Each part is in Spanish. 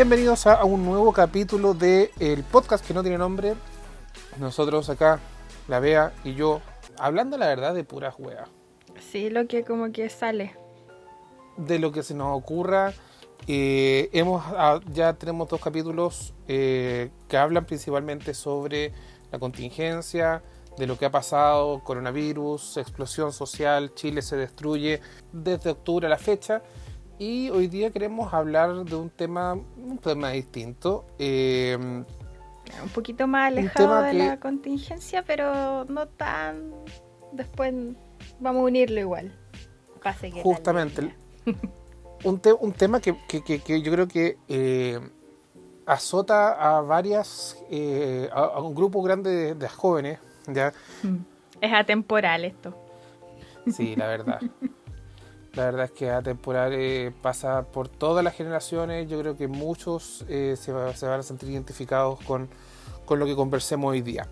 Bienvenidos a, un nuevo capítulo del el podcast que no tiene nombre. Nosotros acá, la Bea y yo, hablando la verdad de puras weas. Sí, lo que como que sale. De lo que se nos ocurra. Eh, hemos, ah, ya tenemos dos capítulos eh, que hablan principalmente sobre la contingencia, de lo que ha pasado, coronavirus, explosión social, Chile se destruye desde octubre a la fecha. Y hoy día queremos hablar de un tema, un tema distinto. Eh, un poquito más alejado de la contingencia, pero no tan. Después vamos a unirlo igual. Pase que Justamente. un, un, tema que, yo creo que eh, azota a varias, eh, a, un grupo grande de, jóvenes. ¿ya? Mm. Es atemporal esto. Sí, la verdad. La verdad es que Atemporal eh, pasa por todas las generaciones. Yo creo que muchos eh, se, van a sentir identificados con, lo que conversemos hoy día.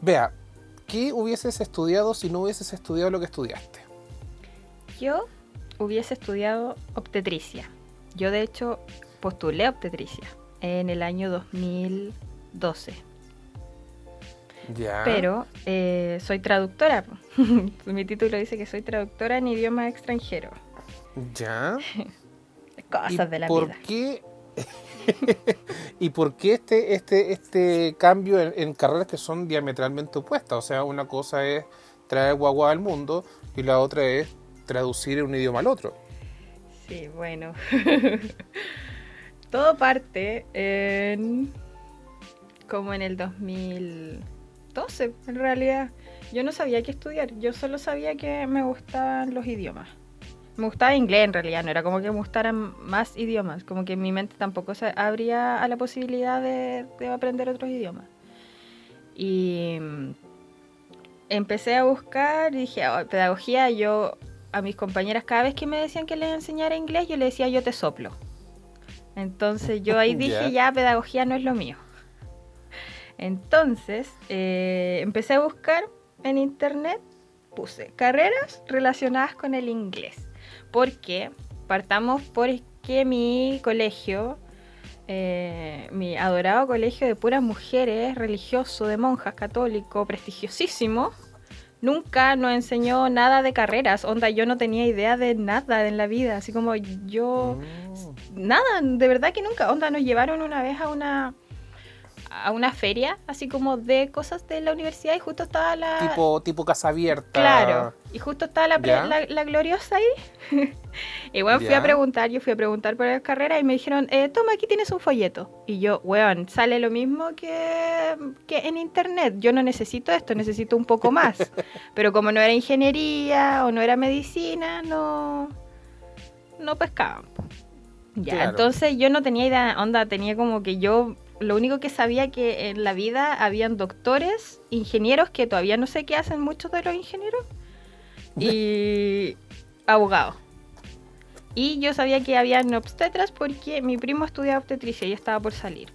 Vea, ¿qué hubieses estudiado si no hubieses estudiado lo que estudiaste? Yo hubiese estudiado obstetricia. Yo de hecho postulé obstetricia en el año 2012. Pero eh, soy traductora. Mi título dice que soy traductora en idioma extranjero. Ya. Cosas de la por Qué? ¿Y por qué este, este, este cambio en, carreras que son diametralmente opuestas? O sea, una cosa es traer guagua al mundo y la otra es traducir un idioma al otro. Sí, bueno. Todo parte en como en el 2000 12, en realidad. Yo no sabía qué estudiar, yo solo sabía que me gustaban los idiomas. Me gustaba inglés en realidad, no era como que me gustaran más idiomas, como que en mi mente tampoco se abría a la posibilidad de, aprender otros idiomas. Y mm, empecé a buscar y dije, oh, pedagogía, yo a mis compañeras cada vez que me decían que les enseñara inglés, yo le decía, yo te soplo. Entonces yo ahí dije, ya, pedagogía no es lo mío. Entonces, eh, empecé a buscar en internet, puse carreras relacionadas con el inglés. Porque partamos porque mi colegio, eh, mi adorado colegio de puras mujeres, religioso, de monjas, católico, prestigiosísimo, nunca nos enseñó nada de carreras. Onda, yo no tenía idea de nada en la vida. Así como yo. Mm. Nada, de verdad que nunca. Onda, nos llevaron una vez a una a una feria, así como de cosas de la universidad y justo estaba la... Tipo, tipo casa abierta. Claro, y justo estaba la, la, gloriosa ahí. y bueno, fui a preguntar, yo fui a preguntar por las carreras y me dijeron, eh, toma, aquí tienes un folleto. Y yo, weón, sale lo mismo que, que en internet. Yo no necesito esto, necesito un poco más. Pero como no era ingeniería o no era medicina, no, no pescaban. Ya, entonces yo no tenía idea, onda, tenía como que yo lo único que sabía que en la vida habían doctores, ingenieros, que todavía no sé qué hacen muchos de los ingenieros, y abogados. Y yo sabía que habían obstetras porque mi primo estudiaba obstetricia y estaba por salir.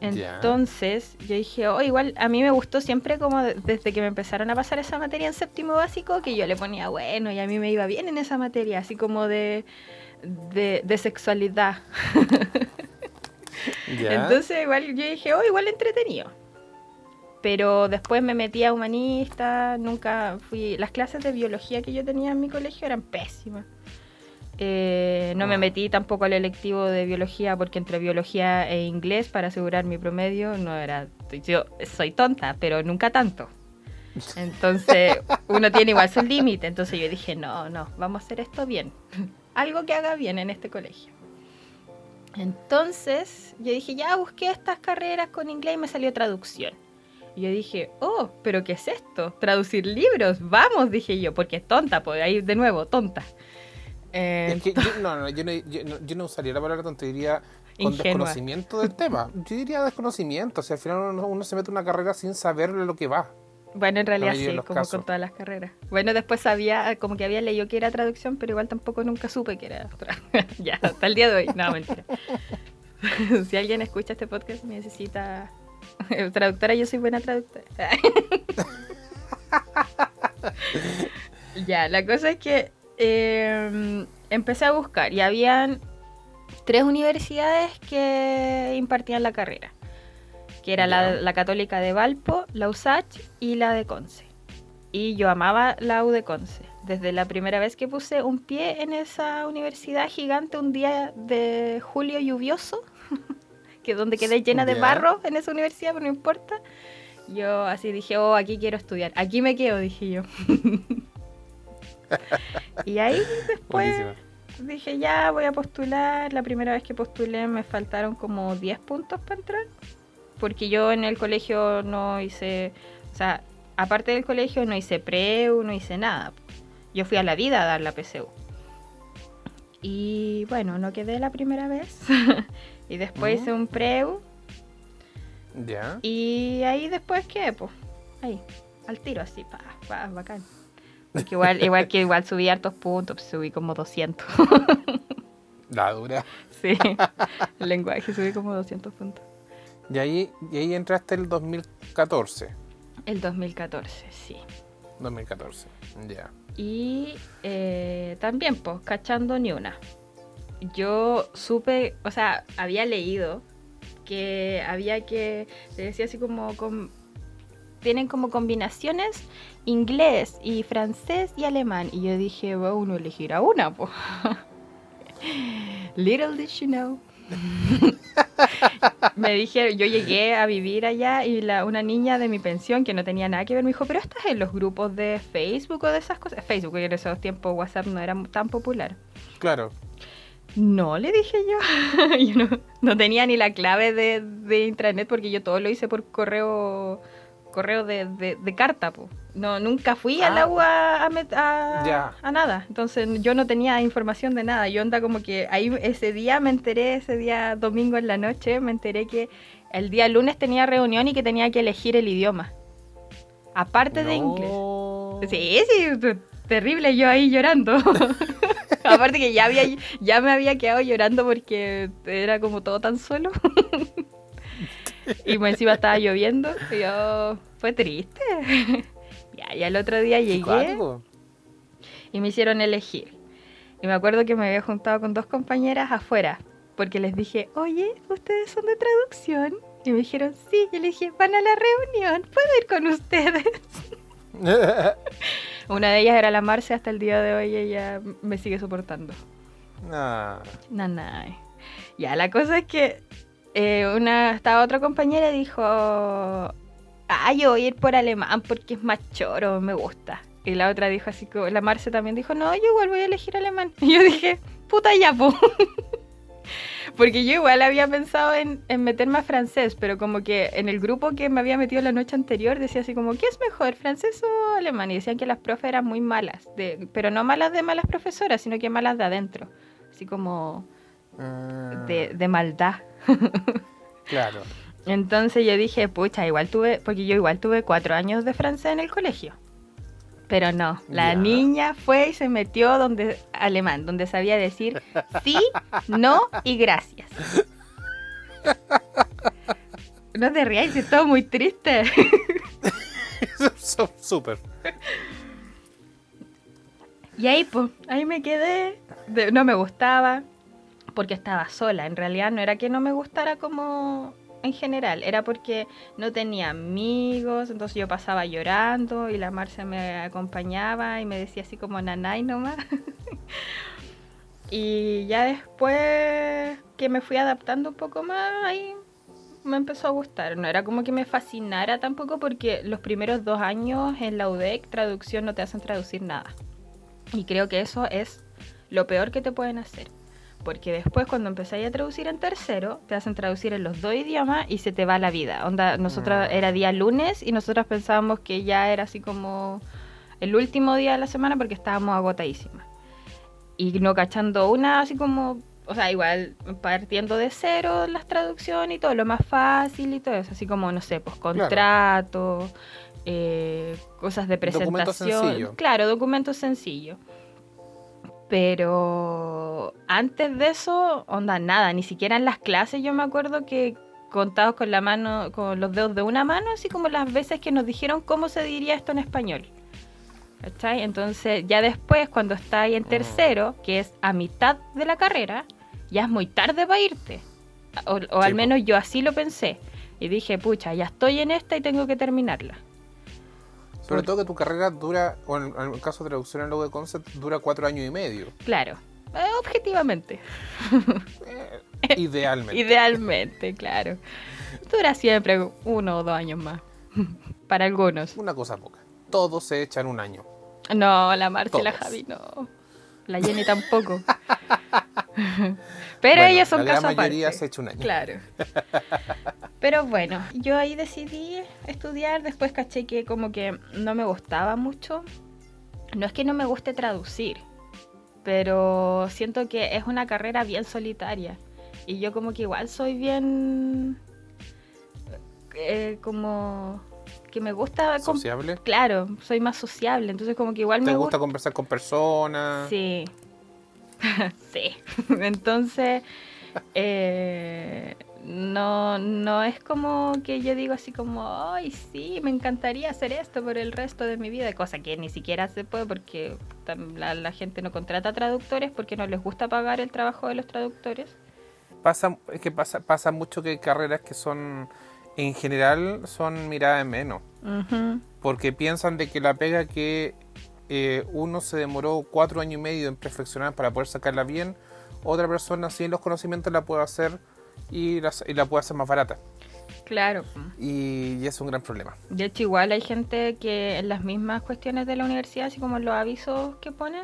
Entonces yo dije, oh, igual a mí me gustó siempre como desde que me empezaron a pasar esa materia en séptimo básico, que yo le ponía bueno y a mí me iba bien en esa materia, así como de, de, de sexualidad. Entonces igual yo dije, oh, igual entretenido. Pero después me metí a humanista, nunca fui... Las clases de biología que yo tenía en mi colegio eran pésimas. Eh, no me metí tampoco al electivo de biología porque entre biología e inglés para asegurar mi promedio no era... Yo soy tonta, pero nunca tanto. Entonces uno tiene igual su límite. Entonces yo dije, no, no, vamos a hacer esto bien. Algo que haga bien en este colegio. Entonces yo dije, ya busqué estas carreras con inglés y me salió traducción. Y yo dije, oh, pero ¿qué es esto? Traducir libros, vamos, dije yo, porque es tonta, pues ahí de nuevo, tonta. es que yo, no, no, yo no, yo, no, usaría la palabra tonta, diría con desconocimiento del tema. Yo diría desconocimiento, o sea, al final uno, uno se mete en una carrera sin saber lo que va. Bueno, en realidad sí, como con todas las carreras. Bueno, después sabía, como que había leído que era traducción, pero igual tampoco nunca supe que era ya, hasta el día de hoy. No, mentira. si alguien escucha este podcast necesita traductora, yo soy buena traductora. ya, la cosa es que em, empecé a buscar y habían tres universidades que impartían la carrera, que era la, católica de Valpo, la USACH y la de Conce. Y yo amaba la U de Conce. Desde la primera vez que puse un pie en esa universidad gigante, un día de julio lluvioso, que donde quedé llena de barro en esa universidad, pero no importa. Yo así dije, oh, aquí quiero estudiar, aquí me quedo, dije yo. y ahí después dije, ya voy a postular. La primera vez que postulé me faltaron como 10 puntos para entrar. Porque yo en el colegio no hice, o sea, aparte del colegio no hice preu, no hice nada. Yo fui a la vida a dar la PCU. Y bueno, no quedé la primera vez. y después hice un preu. Ya. Y ahí después qué, pues, ahí, al tiro así, pa, pa, bacán igual, igual que igual subí hartos puntos, subí como 200. La dura. Sí, el lenguaje subí como 200 puntos. Y ahí, y ahí entraste el 2014. El 2014, sí. 2014, ya. Y eh, también, pues, cachando ni una. Yo supe, o sea, había leído que había que, se decía así como, con, tienen como combinaciones inglés y francés y alemán. Y yo dije, va uno elegirá una, pues. Little did you know. me dije, yo llegué a vivir allá y la, una niña de mi pensión que no tenía nada que ver me dijo, pero estás en los grupos de Facebook o de esas cosas. Facebook, en esos tiempos WhatsApp no era tan popular. Claro. No, le dije yo. yo no, tenía ni la clave de, de intranet porque yo todo lo hice por correo correo de, de, carta, pues. No, nunca fui al ah. agua a, a, nada. Entonces yo no tenía información de nada. Yo anda como que ahí ese día me enteré, ese día domingo en la noche, me enteré que el día lunes tenía reunión y que tenía que elegir el idioma. Aparte de inglés. Sí, sí, terrible yo ahí llorando. Aparte que ya había ya me había quedado llorando porque era como todo tan solo. y encima estaba lloviendo. Y yo, fue triste. ya, ya el otro día llegué y me hicieron elegir. Y me acuerdo que me había juntado con dos compañeras afuera, porque les dije, oye, ¿ustedes son de traducción? Y me dijeron, sí. Y le dije, van a la reunión, ¿puedo ir con ustedes? Una de ellas era la Marce, hasta el día de hoy ella me sigue soportando. Nah. Nah, nah. Ya, la cosa es que eh, una, esta otra compañera dijo, ah, yo voy a ir por alemán porque es más choro, me gusta. Y la otra dijo así, la Marce también dijo, no, yo igual voy a elegir alemán. Y yo dije, puta ya, po. porque yo igual había pensado en, meterme a francés, pero como que en el grupo que me había metido la noche anterior decía así como, ¿qué es mejor, francés o alemán? Y decían que las profes eran muy malas, de, pero no malas de malas profesoras, sino que malas de adentro. Así como ah. de, de maldad. claro. Entonces yo dije, pucha, igual tuve, porque yo igual tuve cuatro años de francés en el colegio. Pero no, la niña fue y se metió donde alemán, donde sabía decir sí, no y gracias. No te rías, es todo muy triste. Súper. Y ahí, pues, ahí me quedé. no me gustaba porque estaba sola. En realidad no era que no me gustara como en general, era porque no tenía amigos, entonces yo pasaba llorando y la Marcia me acompañaba y me decía así como nanay nomás. y ya después que me fui adaptando un poco más, ahí me empezó a gustar. No era como que me fascinara tampoco porque los primeros dos años en la UDEC traducción no te hacen traducir nada. Y creo que eso es lo peor que te pueden hacer porque después cuando empezáis a traducir en tercero, te hacen traducir en los dos idiomas y se te va la vida. Onda, nosotros mm. era día lunes y nosotros pensábamos que ya era así como el último día de la semana porque estábamos agotadísimas. Y no cachando una así como, o sea, igual partiendo de cero las traducciones y todo, lo más fácil y todo eso, así como, no sé, pues contrato, eh, cosas de presentación. Claro, documentos sencillos. Pero antes de eso, onda, nada, ni siquiera en las clases yo me acuerdo que contados con la mano, con los dedos de una mano, así como las veces que nos dijeron cómo se diría esto en español. ¿Cachai? Entonces, ya después, cuando está ahí en ah. tercero, que es a mitad de la carrera, ya es muy tarde para irte. O, al menos yo así lo pensé. Y dije, pucha, ya estoy en esta y tengo que terminarla. Sobre todo que tu carrera dura, o en, el caso de traducción en logo de concept, dura cuatro años y medio. Claro, eh, objetivamente. Eh, idealmente. idealmente, claro. Dura siempre uno o dos años más. Para algunos. Una cosa poca. Todo se echa en un año. No, la Marcia la Javi no. La Jenny tampoco. Pero ellas son la mayoría se echa un año. Claro. Pero bueno, yo ahí decidí estudiar, después caché que como que no me gustaba mucho. No es que no me guste traducir, pero siento que es una carrera bien solitaria. Y yo como que igual soy bien... Eh, como que me gusta... ¿Sociable? Claro, soy más sociable, entonces como que igual me gusta... gusta conversar con personas? Sí. sí. entonces... Eh, no, no es como que yo digo así como, ay, sí, me encantaría hacer esto por el resto de mi vida, cosa que ni siquiera se puede porque la, gente no contrata traductores porque no les gusta pagar el trabajo de los traductores. Pasa, es que pasa, pasa mucho que hay carreras que son, en general, son miradas en menos. Porque piensan de que la pega que eh, uno se demoró cuatro años y medio en perfeccionar para poder sacarla bien, otra persona sin los conocimientos la puede hacer y la, y la puede hacer más barata. Claro. Y, es un gran problema. De hecho, igual hay gente que en las mismas cuestiones de la universidad, así como los avisos que pone,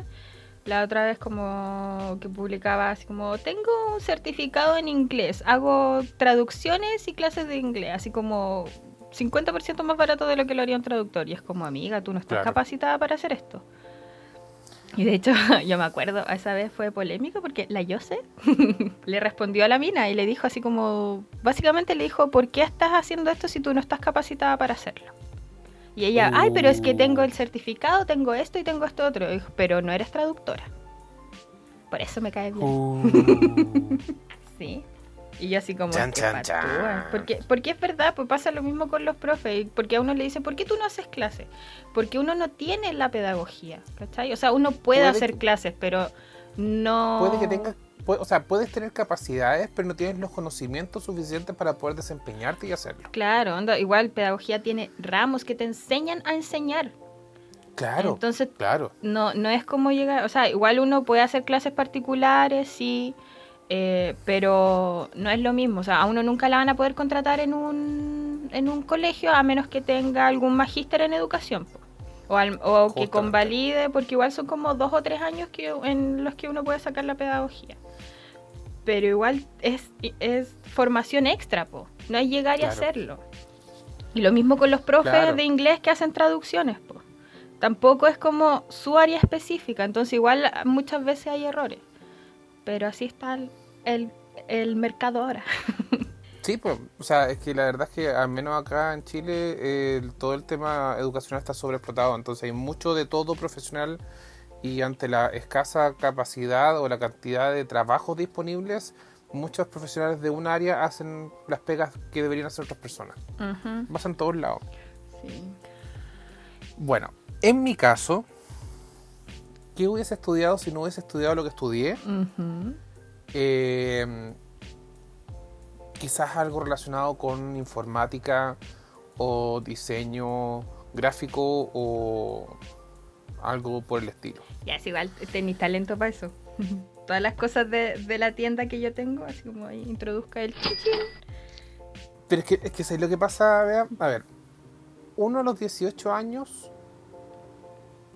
la otra vez como que publicaba así como, tengo un certificado en inglés, hago traducciones y clases de inglés, así como 50% más barato de lo que lo haría un traductor. Y es como, amiga, tú no estás capacitada para hacer esto. Y de hecho, yo me acuerdo, esa vez fue polémico porque la Yose le respondió a la mina y le dijo así como, básicamente le dijo, ¿por qué estás haciendo esto si tú no estás capacitada para hacerlo? Y ella, ay, pero es que tengo el certificado, tengo esto y tengo esto otro. dijo, pero no eres traductora. Por eso me cae bien. Uh. sí. Y yo así como, chan, Porque, porque es verdad, pues pasa lo mismo con los profes. Porque a uno le dice, ¿por qué tú no haces clases? Porque uno no tiene la pedagogía, ¿cachai? O sea, uno puede, hacer clases, pero no... Puede que tenga o sea, puedes tener capacidades, pero no tienes los conocimientos suficientes para poder desempeñarte y hacerlo. Claro, igual pedagogía tiene ramos que te enseñan a enseñar. Claro. Entonces, claro. No, no es como llegar, o sea, igual uno puede hacer clases particulares, sí, eh, pero no es lo mismo, o sea, a uno nunca la van a poder contratar en un, en un colegio a menos que tenga algún magíster en educación. O, o que convalide, porque igual son como dos o tres años que, en los que uno puede sacar la pedagogía. Pero igual es, es formación extra, po. no es llegar y hacerlo. Y lo mismo con los profes de inglés que hacen traducciones. Po. Tampoco es como su área específica, entonces igual muchas veces hay errores. Pero así está el, el, mercado ahora. Sí, pues, o sea, es que la verdad es que al menos acá en Chile todo el tema educacional está sobreexplotado, entonces hay mucho de todo profesional y ante la escasa capacidad o la cantidad de trabajos disponibles, muchos profesionales de un área hacen las pegas que deberían hacer otras personas. Uh en todos lados. Sí. Bueno, en mi caso, ¿qué hubiese estudiado si no hubiese estudiado lo que estudié? Eh, quizás algo relacionado con informática o diseño gráfico o algo por el estilo. Ya, es igual, tenéis talento para eso. Todas las cosas de, la tienda que yo tengo, así como ahí introduzca el chichín. Pero es que, es que lo que pasa, vea, a ver, uno a los 18 años,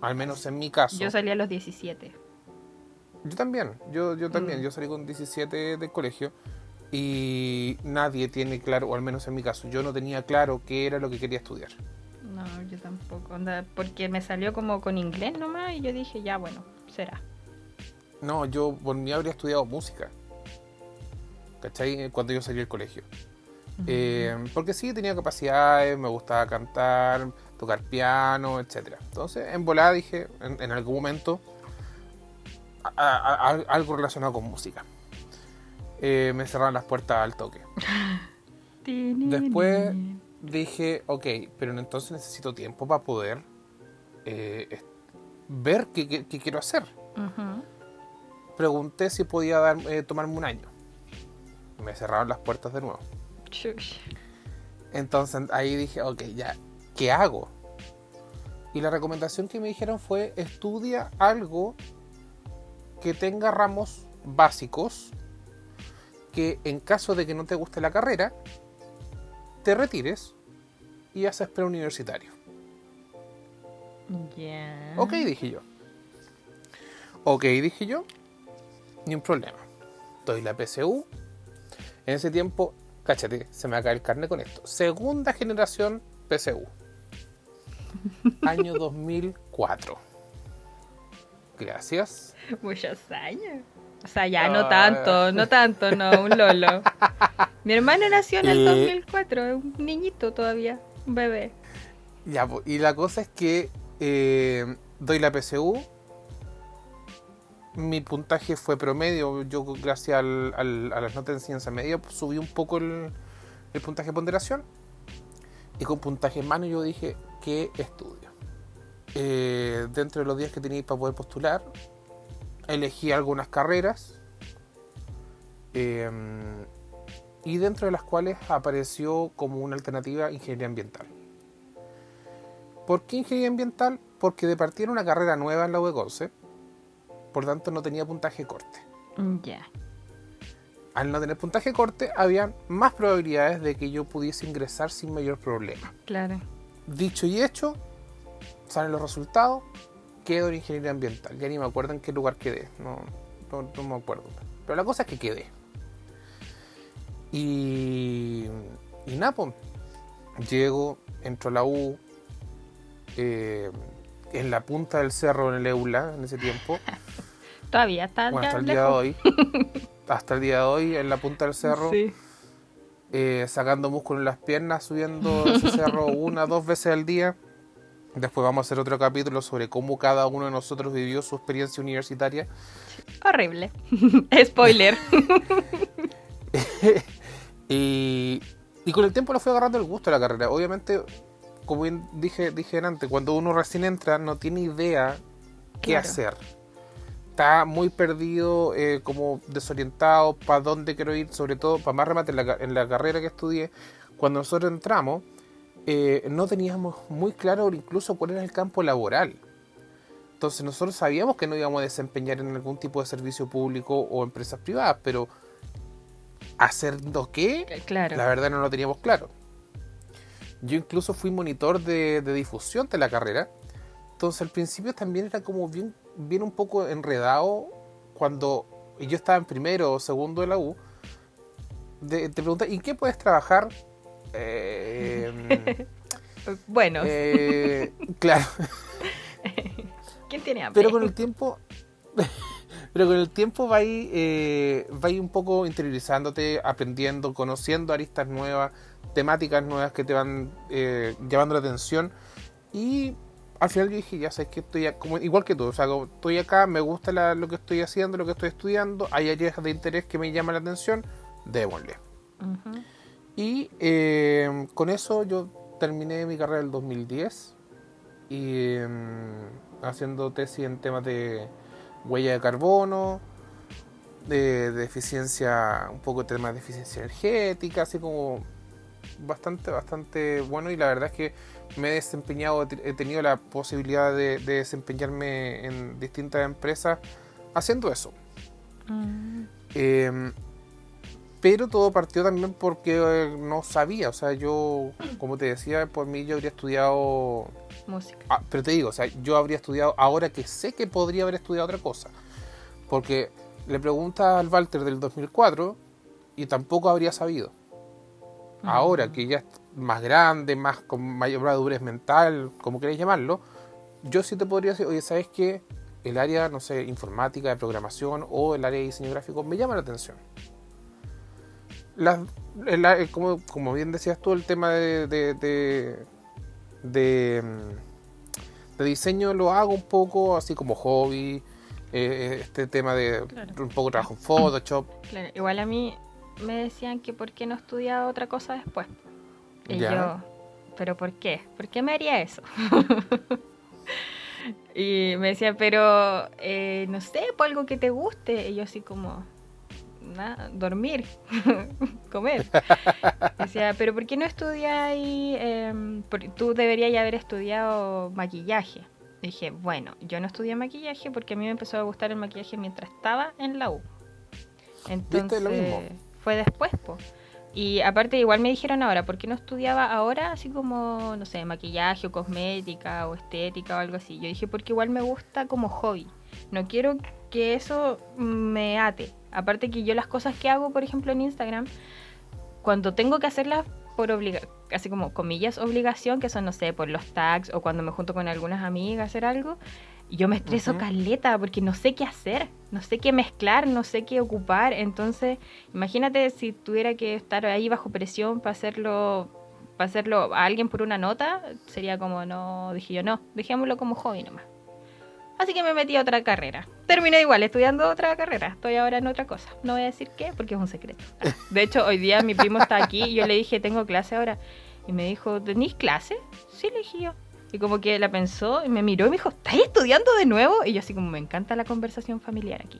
al menos en mi caso. Yo salí a los 17. Yo también, yo, yo también, mm. yo salí con 17 del colegio y nadie tiene claro, o al menos en mi caso, yo no tenía claro qué era lo que quería estudiar. No, yo tampoco, porque me salió como con inglés nomás y yo dije, ya bueno, será. No, yo por mí habría estudiado música, ¿cachai? Cuando yo salí del colegio. Eh, porque sí, tenía capacidades, me gustaba cantar, tocar piano, etcétera. Entonces, en volada dije, en algún momento algo relacionado con música. Eh, me cerraron las puertas al toque. Después dije, ok, pero entonces necesito tiempo para poder eh, ver qué, quiero hacer. pregunté si podía dar, eh, tomarme un año. Me cerraron las puertas de nuevo. Entonces ahí dije, ok, ya, ¿qué hago? Y la recomendación que me dijeron fue estudia algo que tenga ramos básicos que en caso de que no te guste la carrera, te retires y haces preuniversitario. Ya. Ok, dije yo. Ok, dije yo. Ni un problema. Doy la PSU. En ese tiempo, cáchate, se me va a caer el carne con esto. Segunda generación PSU. Año 2004. Gracias. Muchos años. O sea, ya no tanto, no tanto, no, un lolo. Mi hermano nació en el 2004, un niñito todavía, un bebé. Ya, y la cosa es que eh, doy la PSU. Mi puntaje fue promedio. Yo, gracias al, a las notas de ciencia media, subí un poco el, puntaje de ponderación. Y con puntaje en mano yo dije, ¿qué estudio? Eh, dentro de los días que tenía para poder postular, elegí algunas carreras. Em, y dentro de las cuales apareció como una alternativa ingeniería ambiental. ¿Por qué ingeniería ambiental? Porque de partir una carrera nueva en la UECONCE, por tanto no tenía puntaje corte. Ya. Al no tener puntaje corte, había más probabilidades de que yo pudiese ingresar sin mayor problema. Claro. Dicho y hecho, salen los resultados, quedo en ingeniería ambiental. Ya ni me acuerdo en qué lugar quedé, no, no, me acuerdo. Pero la cosa es que quedé. Y, y pues, llego, entro a la U, eh, en la punta del cerro en el Eula en ese tiempo. Todavía está bueno, hasta el día de hoy. hasta el día de hoy en la punta del cerro. Eh, sacando músculo en las piernas, subiendo ese cerro una, dos veces al día. Después vamos a hacer otro capítulo sobre cómo cada uno de nosotros vivió su experiencia universitaria. Horrible. Spoiler. y, y, con el tiempo le fui agarrando el gusto a la carrera. Obviamente como bien dije, dije antes, cuando uno recién entra no tiene idea qué hacer. Está muy perdido, eh, como desorientado, para dónde quiero ir, sobre todo, para más remate en la, carrera que estudié, cuando nosotros entramos, eh, no teníamos muy claro incluso cuál era el campo laboral. Entonces nosotros sabíamos que no íbamos a desempeñar en algún tipo de servicio público o empresas privadas, pero haciendo qué, claro. la verdad no lo teníamos claro. Yo incluso fui monitor de, difusión de la carrera. Entonces al principio también era como bien, bien un poco enredado cuando yo estaba en primero o segundo de la U. te pregunté, ¿y qué puedes trabajar? Eh, bueno. Eh, claro. ¿Quién tiene hambre? Pero con el tiempo... pero con el tiempo va ahí, eh, va un poco interiorizándote, aprendiendo, conociendo aristas nuevas, temáticas nuevas que te van eh, llevando la atención. Y al final yo dije, ya sabes que estoy como, igual que tú, o sea, estoy acá, me gusta lo que estoy haciendo, lo que estoy estudiando, hay áreas de interés que me llaman la atención, démosle. Y eh, con eso yo terminé mi carrera en el 2010 y em, haciendo tesis en temas de huella de carbono, de, de, eficiencia, un poco de temas de eficiencia energética, así como bastante, bastante bueno y la verdad es que me he desempeñado, he tenido la posibilidad de, desempeñarme en distintas empresas haciendo eso. Mm. Em, pero todo partió también porque eh, no sabía, o sea, yo, como te decía, por mí yo habría estudiado... Música. Ah, pero te digo, o sea, yo habría estudiado ahora que sé que podría haber estudiado otra cosa. Porque le pregunta al Walter del 2004 y tampoco habría sabido. Ahora que ya es más grande, más con mayor madurez mental, como queréis llamarlo, yo sí te podría decir, oye, ¿sabes qué? El área, no sé, informática, de programación o el área de diseño gráfico me llama la atención. Como, como, bien decías tú, el tema de, de, de, mm, diseño lo hago un poco así como hobby. Eh, este tema de un poco trabajo en Photoshop. Igual a mí me decían que por qué no estudiaba otra cosa después. Y yo, ¿pero por qué? ¿Por qué me haría eso? y me decía, pero eh, no sé, por algo que te guste. Y yo así como, nada, dormir, comer. decía, pero ¿por qué no estudias ahí? Em, tú deberías ya haber estudiado maquillaje. dije, bueno, yo no estudié maquillaje porque a mí me empezó a gustar el maquillaje mientras estaba en la U. Entonces, fue después, pues. Y aparte, igual me dijeron ahora, ¿por qué no estudiaba ahora así como, no sé, maquillaje o cosmética o estética o algo así? Yo dije, porque igual me gusta como hobby. No quiero que eso me ate. Aparte que yo las cosas que hago, por ejemplo, en Instagram, cuando tengo que hacerlas por obligación, así como comillas obligación, que son, no sé, por los tags o cuando me junto con algunas amigas a hacer algo, yo me estreso caleta porque no sé qué hacer, no sé qué mezclar, no sé qué ocupar. Entonces, imagínate si tuviera que estar ahí bajo presión para hacerlo, para hacerlo a alguien por una nota, sería como no, dije yo, no, dejémoslo como hobby nomás. Así que me metí a otra carrera. Terminé igual estudiando otra carrera. Estoy ahora en otra cosa. No voy a decir qué porque es un secreto. De hecho, hoy día mi primo está aquí y yo le dije, tengo clase ahora. Y me dijo, ¿tenéis clase? Sí, le dije yo. Y como que la pensó y me miró y me dijo, ¿estás estudiando de nuevo? Y yo así como, me encanta la conversación familiar aquí.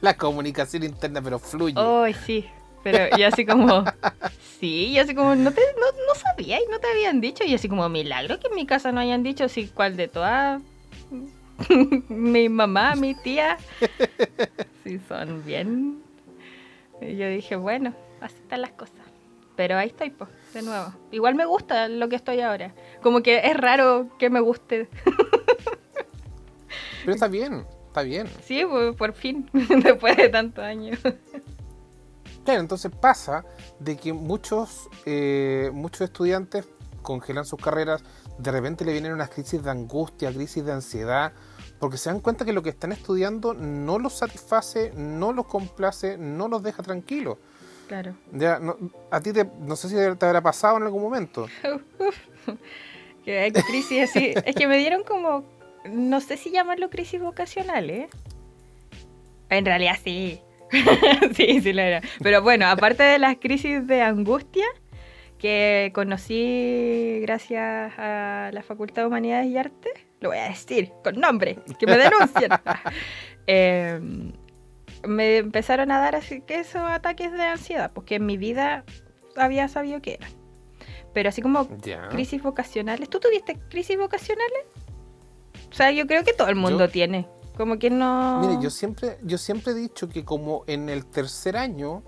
La comunicación interna, pero fluye. Ay, sí. Pero yo así como, sí, y así como, no, te, no, no sabía y no te habían dicho. Y así como, milagro que en mi casa no hayan dicho, sí, cuál de todas. mi mamá, mi tía. Sí, son bien. Y yo dije, bueno, así están las cosas. Pero ahí estoy, pues, de nuevo. Igual me gusta lo que estoy ahora. Como que es raro que me guste. Pero está bien, está bien. Sí, por fin, después de tantos años. Claro, entonces pasa de que muchos, eh, muchos estudiantes congelan sus carreras, de repente le vienen unas crisis de angustia, crisis de ansiedad, porque se dan cuenta que lo que están estudiando no los satisface, no los complace, no los deja tranquilos. Claro. Ya, no, a ti te, no sé si te habrá pasado en algún momento. que hay crisis así. es que me dieron como, no sé si llamarlo crisis vocacional, ¿eh? En realidad sí. sí, sí lo era. Pero bueno, aparte de las crisis de angustia que conocí gracias a la Facultad de Humanidades y Artes, lo voy a decir con nombre, que me denuncien. eh, me empezaron a dar así que esos ataques de ansiedad, porque en mi vida había sabido que era. Pero así como crisis vocacionales, ¿tú tuviste crisis vocacionales? O sea, yo creo que todo el mundo tiene. Como que no. Mire, yo siempre, yo siempre he dicho que como en el tercer año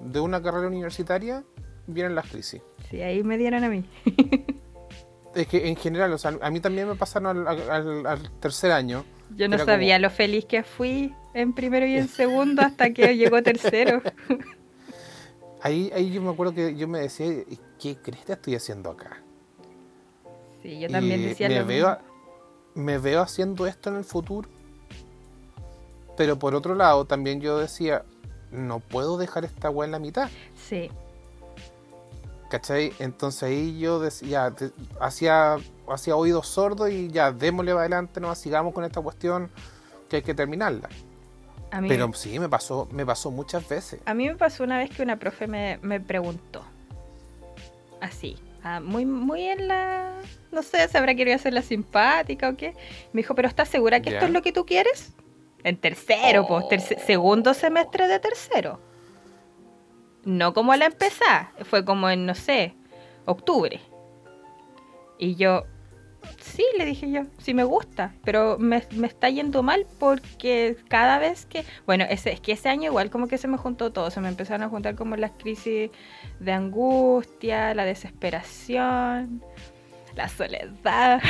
de una carrera universitaria vienen las crisis. Sí, ahí me dieron a mí. es que en general, o sea, a mí también me pasaron al, tercer año. Yo no sabía lo feliz que fui en primero y en segundo hasta que llegó tercero. Ahí, ahí yo me acuerdo que yo me decía, ¿qué crees que estoy haciendo acá? Sí, yo también decía me veo, Me veo haciendo esto en el futuro. Pero por otro lado, también yo decía, no puedo dejar esta weá en la mitad. Sí. ¿Cachai? Entonces ahí yo decía, hacía, hacía oídos sordos y ya, démosle para adelante, no sigamos con esta cuestión que hay que terminarla. Pero sí, me pasó, me pasó muchas veces. A mí me pasó una vez que una profe me, preguntó, así, ah, muy, muy en la, no sé, se habrá querido hacer la simpática o qué. Me dijo, pero ¿estás segura que esto es lo que tú quieres? En tercero, pues, segundo semestre de tercero. No como la empezar, fue como en, no sé, octubre. Y yo, sí, le dije yo, sí me gusta, pero me, está yendo mal porque cada vez que, bueno, es que ese año igual como que se me juntó todo, se me empezaron a juntar como las crisis de angustia, la desesperación, la soledad.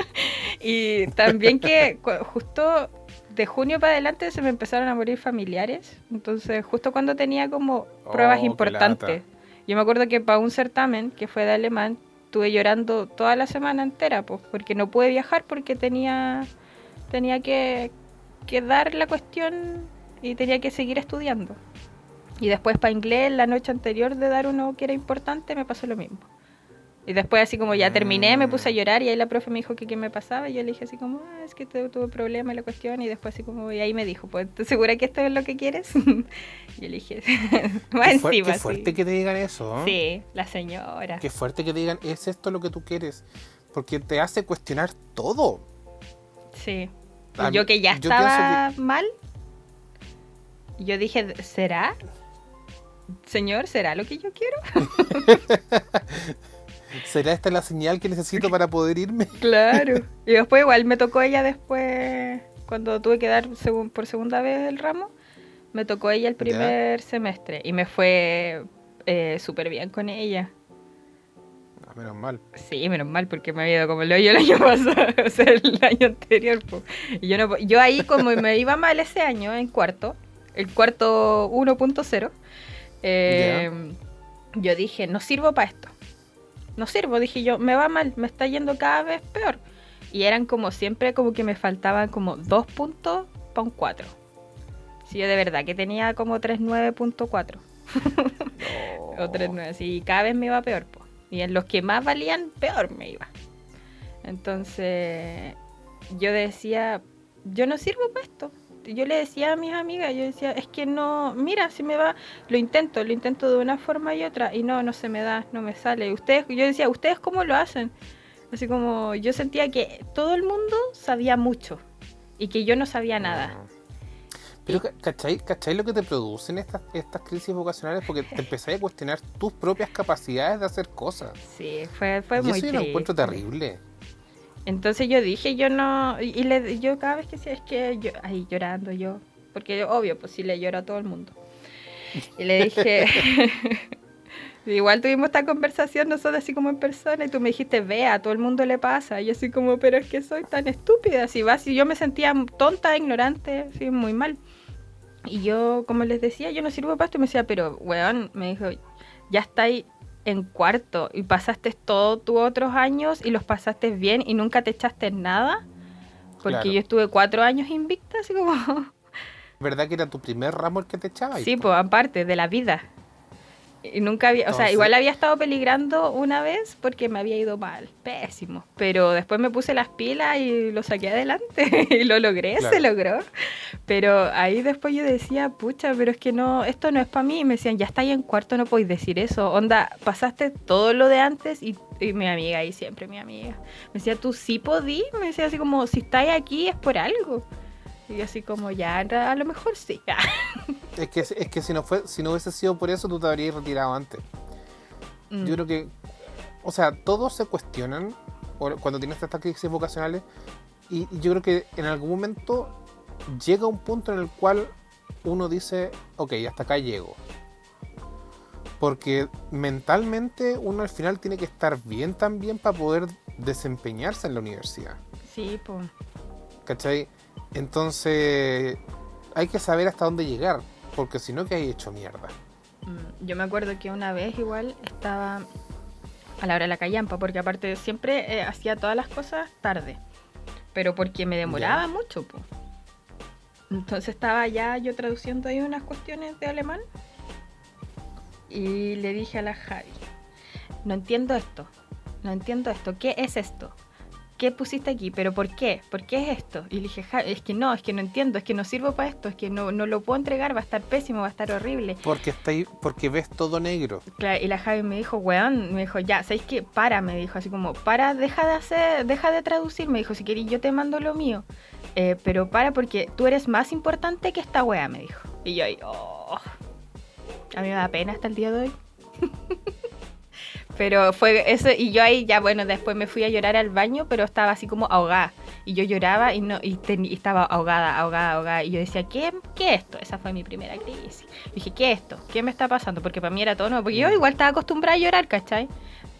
y también que justo de junio para adelante se me empezaron a morir familiares, entonces justo cuando tenía como pruebas oh, importantes. Yo me acuerdo que para un certamen que fue de alemán, estuve llorando toda la semana entera, pues, porque no pude viajar porque tenía, tenía que, que dar la cuestión y tenía que seguir estudiando. Y después para inglés, la noche anterior de dar uno que era importante, me pasó lo mismo. Y después así como ya terminé, me puse a mm. llorar y ahí la profe me dijo que qué me pasaba y yo le dije así como, ah, es que tuve problema en la cuestión y después así como, y ahí me dijo, pues, ¿estás segura que esto es lo que quieres? y yo le dije, más encima. Qué fuerte que te digan eso. Sí, la señora. Qué fuerte que te digan, es esto lo que tú quieres, porque te hace cuestionar todo. Sí. yo que ya estaba mal, yo dije, ¿será? Señor, ¿será lo que yo quiero? ¿Será esta la señal que necesito para poder irme? claro. Y después igual me tocó ella después, cuando tuve que dar por segunda vez el ramo, me tocó ella el primer semestre y me fue eh, súper bien con ella. Ah, menos mal. Sí, menos mal, porque me había ido como el hoyo el año pasado, o sea, el año anterior. Y yo, no, yo ahí como me iba mal ese año, en cuarto, el cuarto 1.0, eh, yo dije, no sirvo para esto. No sirvo, dije yo, me va mal, me está yendo cada vez peor. Y eran como siempre, como que me faltaban como dos puntos para un 4. Si yo de verdad que tenía como 3.9.4. o 3.9, sí, cada vez me iba peor. Y en los que más valían, peor me iba. Entonces, yo decía, yo no sirvo para esto yo le decía a mis amigas, yo decía, es que no, mira, si me va, lo intento, lo intento de una forma y otra, y no, no se me da, no me sale. Ustedes, yo decía, ¿ustedes cómo lo hacen? Así como yo sentía que todo el mundo sabía mucho y que yo no sabía nada. Ah. Pero, ¿cachai, ¿cachai lo que te producen estas, estas crisis vocacionales? Porque te empezáis a cuestionar tus propias capacidades de hacer cosas. Sí, fue, fue y muy eso yo lo encuentro terrible. Entonces yo dije, yo no, y le, yo cada vez que decía, es que yo, ahí llorando yo, porque obvio, pues sí le lloro a todo el mundo. Y le dije, igual tuvimos esta conversación nosotros así como en persona y tú me dijiste, ve, a todo el mundo le pasa. Y yo así como, pero es que soy tan estúpida, así va, si yo me sentía tonta, ignorante, así muy mal. Y yo, como les decía, yo no sirvo para esto y me decía, pero weón, me dijo, ya está ahí en cuarto y pasaste todos tus otros años y los pasaste bien y nunca te echaste nada. Porque yo estuve cuatro años invicta, así como... ¿Verdad que era tu primer ramo el que te echaba? Sí, pues aparte de la vida. Y nunca había, o sea, igual había estado peligrando una vez porque me había ido mal, pésimo. Pero después me puse las pilas y lo saqué adelante y lo logré, se logró. Pero ahí después yo decía, pucha, pero es que no, esto no es para mí. Y me decían, ya está ahí en cuarto, no podéis decir eso. Onda, pasaste todo lo de antes y, mi amiga ahí siempre, mi amiga. Me decía, tú sí podí. Me decía así como, si estáis aquí es por algo. Y así como ya, a lo mejor sí. es que, es que si no fue, si no hubiese sido por eso, tú te habrías retirado antes. Mm. Yo creo que, o sea, todos se cuestionan cuando tienes estas crisis vocacionales y, yo creo que en algún momento llega un punto en el cual uno dice, ok, hasta acá llego. Porque mentalmente uno al final tiene que estar bien también para poder desempeñarse en la universidad. Sí, pues. ¿Cachai? Entonces, hay que saber hasta dónde llegar, porque si no, que hay hecho mierda. Mm, yo me acuerdo que una vez igual estaba a la hora de la callampa, porque aparte siempre eh, hacía todas las cosas tarde, pero porque me demoraba mucho. pues. Entonces estaba ya yo traduciendo ahí unas cuestiones de alemán y le dije a la Javi, no entiendo esto, no entiendo esto, ¿qué es esto? ¿Qué pusiste aquí? ¿Pero por qué? ¿Por qué es esto? Y le dije, es que no, es que no entiendo, es que no sirvo para esto, es que no, no lo puedo entregar, va a estar pésimo, va a estar horrible. Porque está ahí, porque ves todo negro. Claro, y la Javi me dijo, weón, me dijo, ya, ¿sabéis qué? Para, me dijo, así como, para, deja de hacer, deja de traducir, me dijo, si queréis yo te mando lo mío. Eh, pero para porque tú eres más importante que esta wea, me dijo. Y yo ahí, oh. A mí me da pena hasta el día de hoy. Pero fue eso, y yo ahí ya, bueno, después me fui a llorar al baño, pero estaba así como ahogada. Y yo lloraba y no y, estaba ahogada, ahogada, ahogada. Y yo decía, ¿qué, ¿qué es esto? Esa fue mi primera crisis. dije, ¿qué es esto? ¿Qué me está pasando? Porque para mí era todo nuevo. Porque yo mm. igual estaba acostumbrada a llorar, ¿cachai?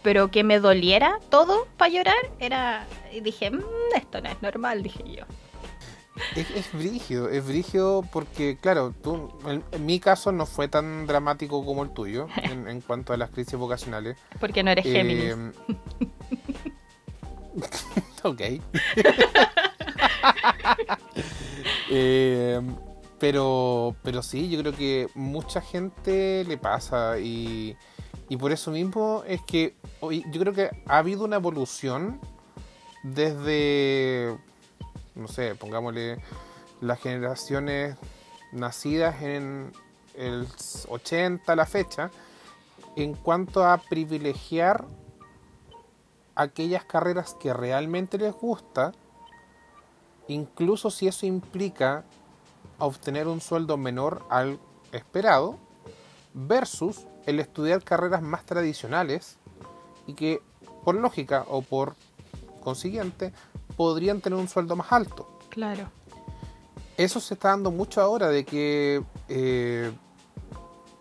Pero que me doliera todo para llorar, era. Y dije, mm, esto no es normal, dije yo. Es, es brigio, es brigio porque, claro, tú, en, mi caso no fue tan dramático como el tuyo en, cuanto a las crisis vocacionales. Porque no eres Géminis. Eh, ok. Eh, pero, pero sí, yo creo que mucha gente le pasa y, y por eso mismo es que hoy, yo creo que ha habido una evolución desde no sé, pongámosle las generaciones nacidas en el 80 la fecha, en cuanto a privilegiar aquellas carreras que realmente les gusta incluso si eso implica obtener un sueldo menor al esperado, versus el estudiar carreras más tradicionales y que por lógica o por consiguiente podrían tener un sueldo más alto. Claro. Eso se está dando mucho ahora de que eh,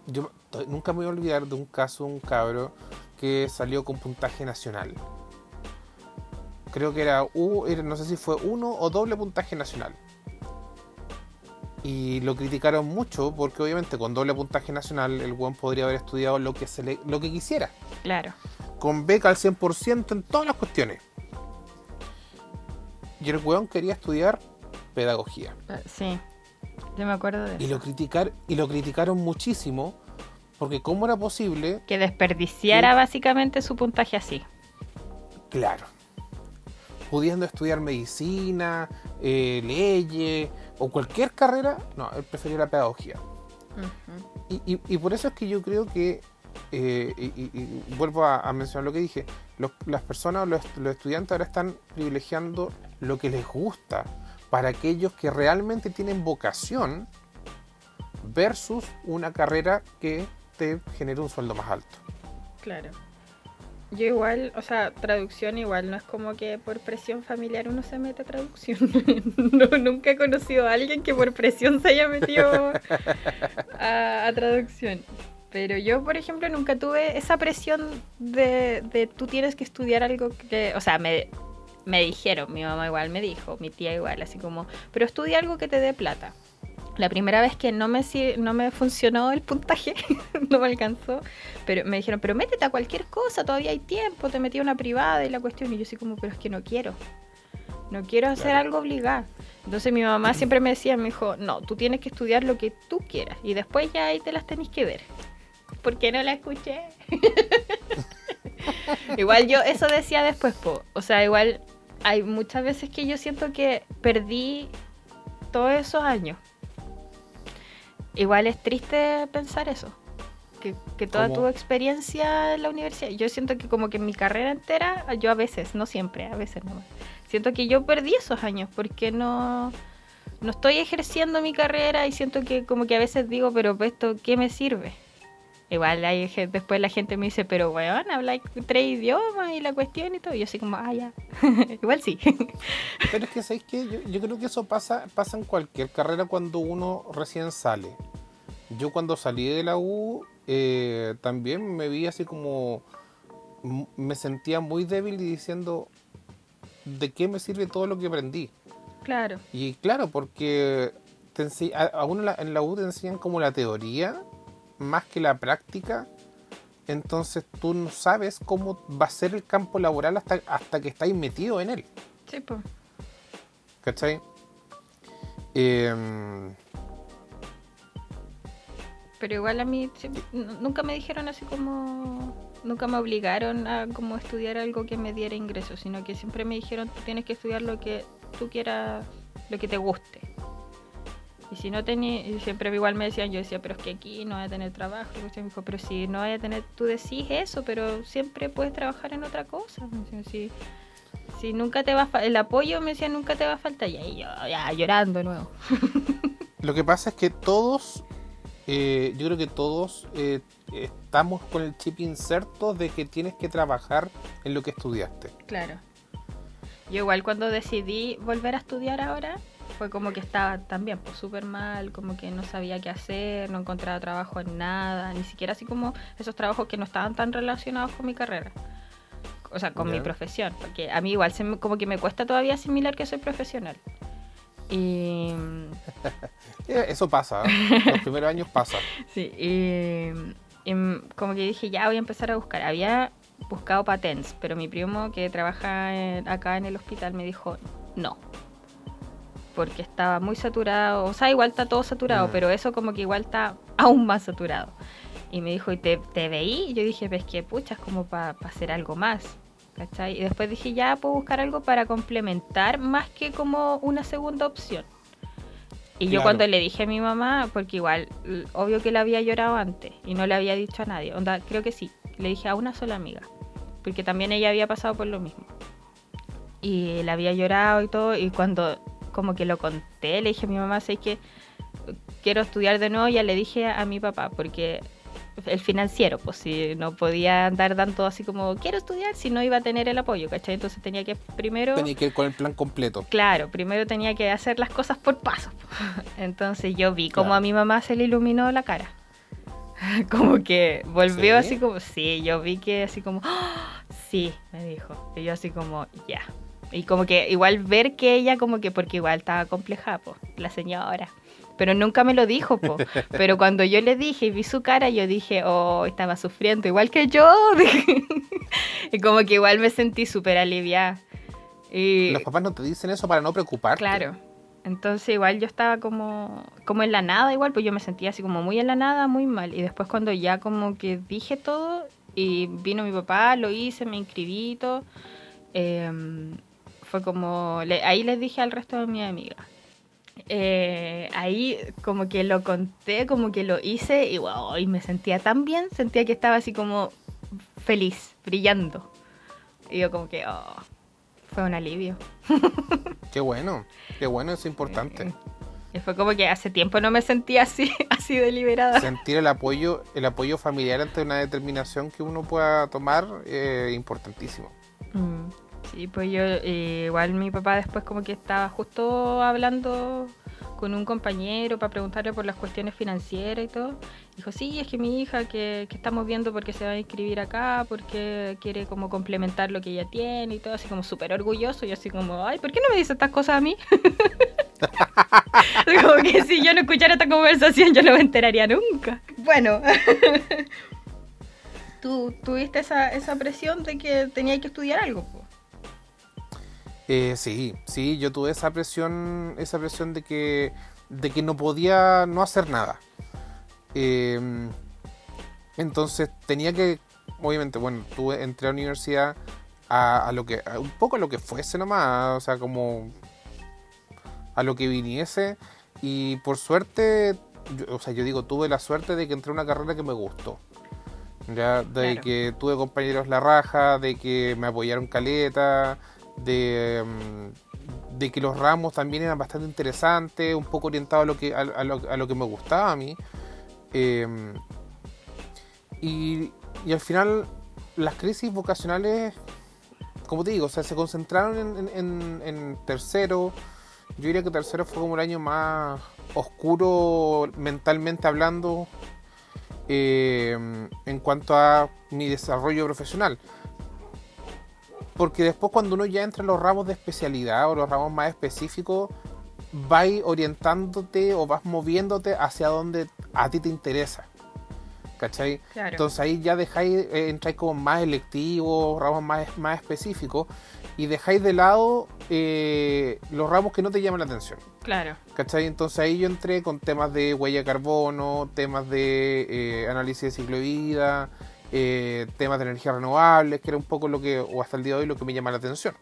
yo nunca me voy a olvidar de un caso, un cabro que salió con puntaje nacional. Creo que era, no sé si fue uno o doble puntaje nacional. Y lo criticaron mucho porque obviamente con doble puntaje nacional el buen podría haber estudiado lo que, se le, lo que quisiera. Claro. Con beca al 100% en todas las cuestiones. Y el weón quería estudiar pedagogía. Ah, sí, yo me acuerdo de y Lo criticar, y lo criticaron muchísimo porque cómo era posible... Que desperdiciara básicamente su puntaje así. Claro. Pudiendo estudiar medicina, eh, leyes o cualquier carrera, no, él prefería la pedagogía. y, por eso es que yo creo que, eh, y, vuelvo a, mencionar lo que dije, las personas, los, los estudiantes ahora están privilegiando lo que les gusta para aquellos que realmente tienen vocación versus una carrera que te genere un sueldo más alto. Claro. Yo igual, o sea, traducción igual, no es como que por presión familiar uno se mete a traducción. nunca he conocido a alguien que por presión se haya metido a, traducción. Pero yo, por ejemplo, nunca tuve esa presión de, de tú tienes que estudiar algo que, o sea, me, me dijeron, mi mamá igual me dijo, mi tía igual, así como, pero estudia algo que te dé plata. La primera vez que no me, no me funcionó el puntaje, no me alcanzó, pero me dijeron, pero métete a cualquier cosa, todavía hay tiempo, te metí a una privada y la cuestión, y yo así como, pero es que no quiero, no quiero hacer algo obligado. Entonces mi mamá siempre me decía, me dijo, no, tú tienes que estudiar lo que tú quieras y después ya ahí te las tenés que ver. ¿Por qué no la escuché? igual yo eso decía después, po. o sea, igual hay muchas veces que yo siento que perdí todos esos años. Igual es triste pensar eso. Que, toda tu experiencia en la universidad, yo siento que como que mi carrera entera, yo a veces, no siempre, a veces no. Siento que yo perdí esos años porque no, no estoy ejerciendo mi carrera y siento que como que a veces digo, pero esto, ¿qué me sirve? Igual hay, después la gente me dice, pero weón, habla tres idiomas y la cuestión y todo. Y yo así como, ah, ya. Igual sí. pero es que, ¿sabes qué? Yo, creo que eso pasa, pasa en cualquier carrera cuando uno recién sale. Yo cuando salí de la U eh, también me vi así como... Me sentía muy débil y diciendo, ¿de qué me sirve todo lo que aprendí? Claro. Y claro, porque te a, uno en la U te enseñan como la teoría más que la práctica, entonces tú no sabes cómo va a ser el campo laboral hasta, hasta que estáis metido en él. Sí, pues. ¿Cachai? Em, Pero igual a mí nunca me dijeron así como... Nunca me obligaron a como estudiar algo que me diera ingresos, sino que siempre me dijeron tú tienes que estudiar lo que tú quieras, lo que te guste. Y si no tenía, siempre igual me decían, yo decía, pero es que aquí no voy a tener trabajo. Y me dijo, pero si no voy a tener, tú decís eso, pero siempre puedes trabajar en otra cosa. si, si nunca te va a el apoyo me decía, nunca te va a faltar. Y ahí yo, ya llorando de nuevo. Lo que pasa es que todos, eh, yo creo que todos eh, estamos con el chip inserto de que tienes que trabajar en lo que estudiaste. Claro. Yo igual cuando decidí volver a estudiar ahora, fue como que estaba también pues súper mal, como que no sabía qué hacer, no encontraba trabajo en nada, ni siquiera así como esos trabajos que no estaban tan relacionados con mi carrera. O sea, con mi profesión, porque a mí igual se como que me cuesta todavía asimilar que soy profesional. Y... Eh, eso pasa, ¿eh? los primeros años pasa. Sí, y, como que dije, ya voy a empezar a buscar. Había buscado patents, pero mi primo que trabaja acá en el hospital me dijo, no, porque estaba muy saturado, o sea, igual está todo saturado, mm. pero eso como que igual está aún más saturado. Y me dijo, ¿y te, te veí? Y yo dije, ves que pucha, es como para hacer algo más. ¿Cachai? Y después dije, ya puedo buscar algo para complementar más que como una segunda opción. Y yo cuando le dije a mi mamá, porque igual, obvio que le había llorado antes y no le había dicho a nadie, onda, creo que sí, le dije a una sola amiga, porque también ella había pasado por lo mismo. Y le había llorado y todo, y cuando como que lo conté, le dije a mi mamá, sé que quiero estudiar de nuevo, ya le dije a mi papá, porque el financiero, pues si no podía andar dando así como quiero estudiar si no iba a tener el apoyo, ¿cachai? Entonces tenía que primero... Tenía que ir con el plan completo. Claro, primero tenía que hacer las cosas por pasos. Entonces yo vi como a mi mamá se le iluminó la cara. como que volvió así como, sí, yo vi que así como, ¡Ah! sí, me dijo. Y yo así como, ya. Y como que igual ver que ella como que, porque igual estaba compleja, pues, la señora pero nunca me lo dijo, po. Pero cuando yo le dije y vi su cara, yo dije, oh, estaba sufriendo igual que yo. y como que igual me sentí súper aliviada. Y... Los papás no te dicen eso para no preocuparte. Claro. Entonces igual yo estaba como, como en la nada igual, pues yo me sentía así como muy en la nada, muy mal. Y después cuando ya como que dije todo y vino mi papá, lo hice, me inscribí todo, fue como, ahí les dije al resto de mis amigas, eh, ahí como que lo conté, como que lo hice y wow, y me sentía tan bien, sentía que estaba así como feliz, brillando. Y yo como que, oh, fue un alivio. Qué bueno, qué bueno, es importante. Y fue como que hace tiempo no me sentía así, así deliberada. Sentir el apoyo, el apoyo familiar ante una determinación que uno pueda tomar, eh, importantísimo. Mm. Sí, pues yo, eh, igual mi papá después como que estaba justo hablando con un compañero para preguntarle por las cuestiones financieras y todo. Dijo, sí, es que mi hija que, que estamos viendo porque se va a inscribir acá, porque quiere como complementar lo que ella tiene y todo, así como súper orgulloso y así como, ay, ¿por qué no me dice estas cosas a mí? como que si yo no escuchara esta conversación yo no me enteraría nunca. Bueno. ¿Tú tuviste esa, esa presión de que tenía que estudiar algo? Eh, sí, sí, yo tuve esa presión, esa presión de que, de que no podía no hacer nada. Em, entonces tenía que, obviamente, bueno, tuve, entré a la universidad a, lo que, un poco a lo que fuese nomás, o sea, como a lo que viniese. Y por suerte, o sea, yo digo, tuve la suerte de que entré a una carrera que me gustó. Ya, de que tuve compañeros la raja, de que me apoyaron caleta, Mm, de, que los ramos también eran bastante interesantes, un poco orientados a lo que, a, lo, que me gustaba a mí. Em, y, al final las crisis vocacionales, como te digo, se concentraron en, tercero. Yo diría que tercero fue como el año más oscuro mentalmente hablando em, en cuanto a mi desarrollo profesional. Porque después cuando uno ya entra en los ramos de especialidad o los ramos más específicos, vas orientándote o vas moviéndote hacia donde a ti te interesa. ¿Cachai? Entonces ahí ya dejáis, eh, entráis como más electivos, ramos más, más específicos, y dejáis de lado eh, los ramos que no te llaman la atención. Claro. ¿Cachai? Entonces ahí yo entré con temas de huella de carbono, temas de eh, análisis de ciclo de vida, eh, temas de energía renovables, que era un poco lo que, o hasta el día de hoy, lo que me llama la atención.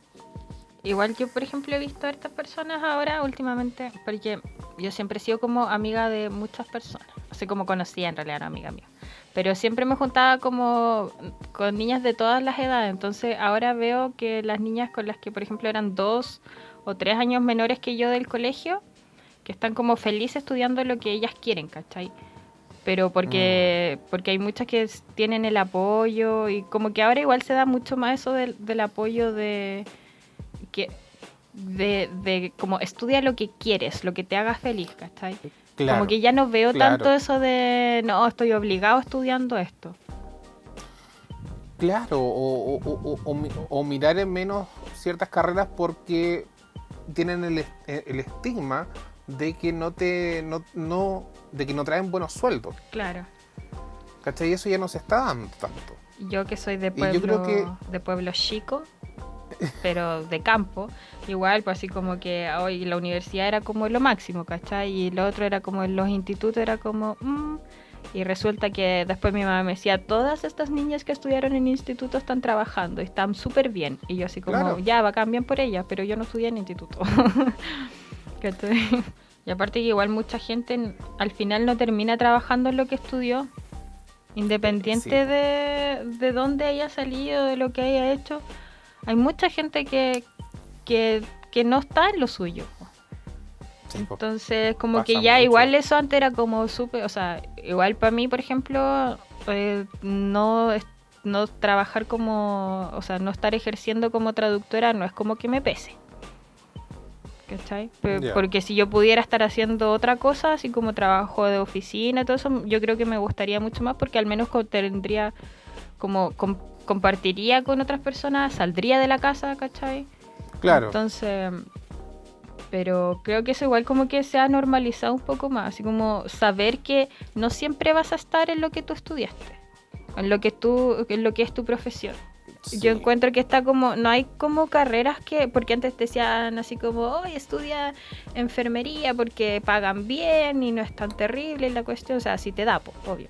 Igual yo, por ejemplo, he visto a estas personas ahora últimamente, porque yo siempre he sido como amiga de muchas personas, así como conocía en realidad, era amiga mía. Pero siempre me juntaba como con niñas de todas las edades, entonces ahora veo que las niñas con las que, por ejemplo, eran dos o tres años menores que yo del colegio, que están como felices estudiando lo que ellas quieren, ¿cachai? Pero porque, mm. porque hay muchas que tienen el apoyo y como que ahora igual se da mucho más eso del, apoyo de que de, de, como estudia lo que quieres, lo que te haga feliz, ¿cachai? como que ya no veo tanto eso de no, estoy obligado estudiando esto. Claro, o, o, o, o mirar en menos ciertas carreras porque tienen el, el estigma de que no te no, no de que no traen buenos sueldos. Claro. ¿Cachai? Y eso ya no se está dando tanto. Yo que soy de pueblo, de pueblo chico, pero de campo, igual, pues así como que hoy la universidad era como lo máximo, ¿cachai? Y lo otro era como en los institutos, era como... Mm, y resulta que después mi mamá me decía, todas estas niñas que estudiaron en instituto están trabajando, están súper bien. Y yo así como, ya, va bien por ellas, pero yo no estudié en instituto. Y aparte que igual mucha gente al final no termina trabajando en lo que estudió, independiente de, de dónde haya salido, de lo que haya hecho. Hay mucha gente que, que, no está en lo suyo. Entonces, como que ya igual eso antes era como súper, o sea, igual para mí, por ejemplo, eh, no, no trabajar como, o sea, no estar ejerciendo como traductora no es como que me pese. ¿Cachai? Porque si yo pudiera estar haciendo otra cosa, así como trabajo de oficina, todo eso, yo creo que me gustaría mucho más porque al menos tendría como compartiría con otras personas, saldría de la casa, ¿cachai? Claro. Entonces, pero creo que eso igual como que se ha normalizado un poco más, así como saber que no siempre vas a estar en lo que tú estudiaste, en lo que tú, en lo que es tu profesión. Yo encuentro que está como, no hay como carreras que, porque antes decían así como, hoy estudia enfermería porque pagan bien y no es tan terrible la cuestión, o sea, si te da, pues, obvio.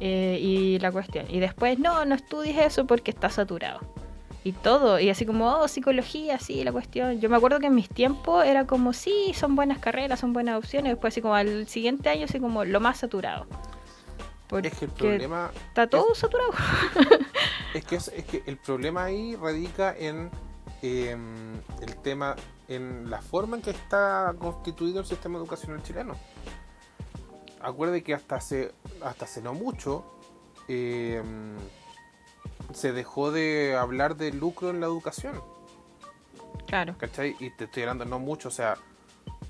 Eh, y la cuestión. Y después, no, no estudies eso porque está saturado y todo. Y así como, oh, psicología, sí, la cuestión. Yo me acuerdo que en mis tiempos era como, sí, son buenas carreras, son buenas opciones. Después, así como al siguiente año, así como lo más saturado. Porque es que el problema. Está todo saturado. es, que es, que el problema ahí radica en em, el tema, en la forma en que está constituido el sistema educacional chileno. Acuerde que hasta hace, hasta hace no mucho. Eh, se dejó de hablar de lucro en la educación. Claro. ¿Cachai? Y te estoy hablando no mucho, o sea,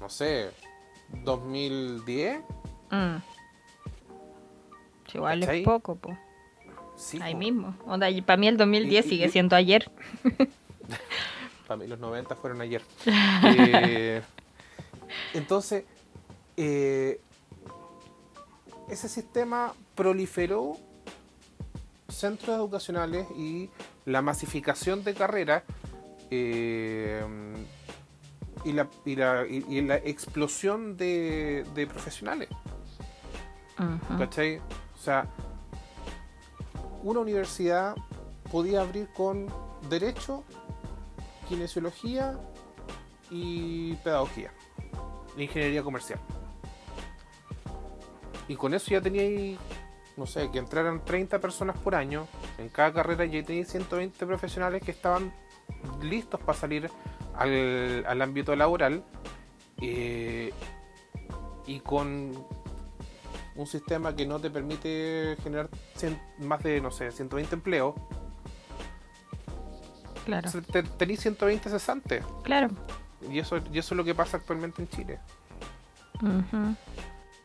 no sé, 2010. Mm. Igual es poco, po. Sí, Ahí mismo. Onda, para mí el 2010 sigue siendo ayer. para mí los 90 fueron ayer. Eh, entonces, eh, ese sistema proliferó centros educacionales y la masificación de carreras eh, y, la, y, la, y, la, explosión de, de profesionales. ¿Cachai? O sea, una universidad podía abrir con derecho, kinesiología y pedagogía, ingeniería comercial. Y con eso ya teníais no sé, que entraran 30 personas por año en cada carrera y tenía 120 profesionales que estaban listos para salir al, ámbito laboral eh, y con un sistema que no te permite generar más de, no sé, 120 empleos. Claro. Tenéis 120 cesantes. Claro. Y eso, y eso es lo que pasa actualmente en Chile.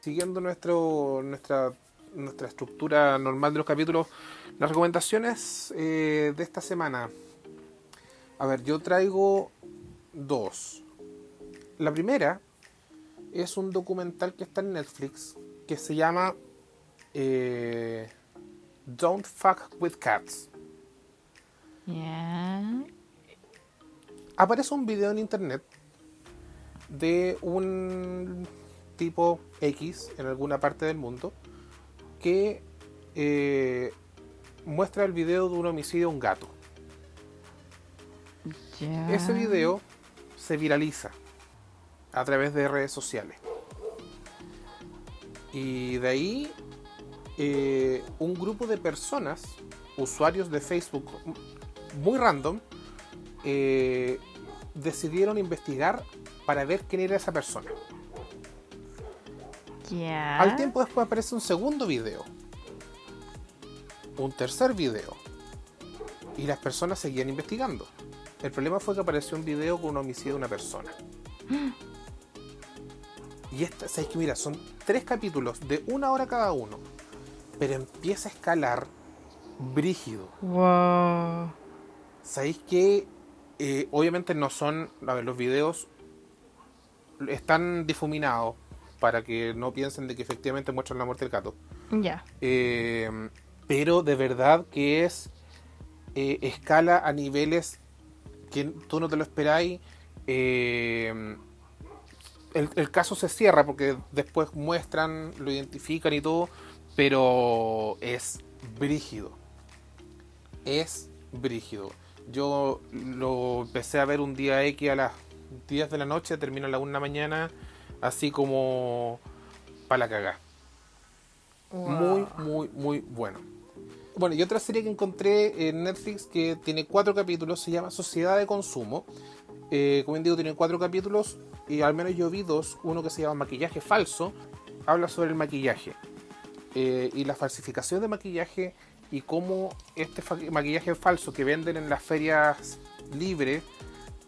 Siguiendo nuestro, nuestra nuestra estructura normal de los capítulos, las recomendaciones eh, de esta semana. A ver, yo traigo dos. La primera es un documental que está en Netflix que se llama eh, Don't Fuck with Cats. Aparece un video en internet de un tipo X en alguna parte del mundo que eh, muestra el video de un homicidio a un gato. Ese video se viraliza a través de redes sociales. Y de ahí eh, un grupo de personas, usuarios de Facebook muy random, eh, decidieron investigar para ver quién era esa persona. Al tiempo después aparece un segundo video. Un tercer video. Y las personas seguían investigando. El problema fue que apareció un video con un homicidio de una persona. Y esta, ¿sabéis que mira? Son tres capítulos de una hora cada uno. Pero empieza a escalar brígido. Wow. ¿Sabéis que eh, obviamente no son. A ver, los videos están difuminados para que no piensen de que efectivamente muestran la muerte del gato. Ya. Eh, pero de verdad que es eh, escala a niveles que tú no te lo esperáis. Eh, el, caso se cierra porque después muestran, lo identifican y todo, pero es brígido. Es brígido. Yo lo empecé a ver un día X a las 10 de la noche, termino a la 1 de la mañana así como para la cagá. Muy, muy, muy bueno. Bueno, y otra serie que encontré en Netflix que tiene cuatro capítulos se llama Sociedad de Consumo. Eh, como digo, tiene cuatro capítulos y al menos yo vi dos. Uno que se llama Maquillaje Falso, habla sobre el maquillaje eh, y la falsificación de maquillaje y cómo este maquillaje falso que venden en las ferias libres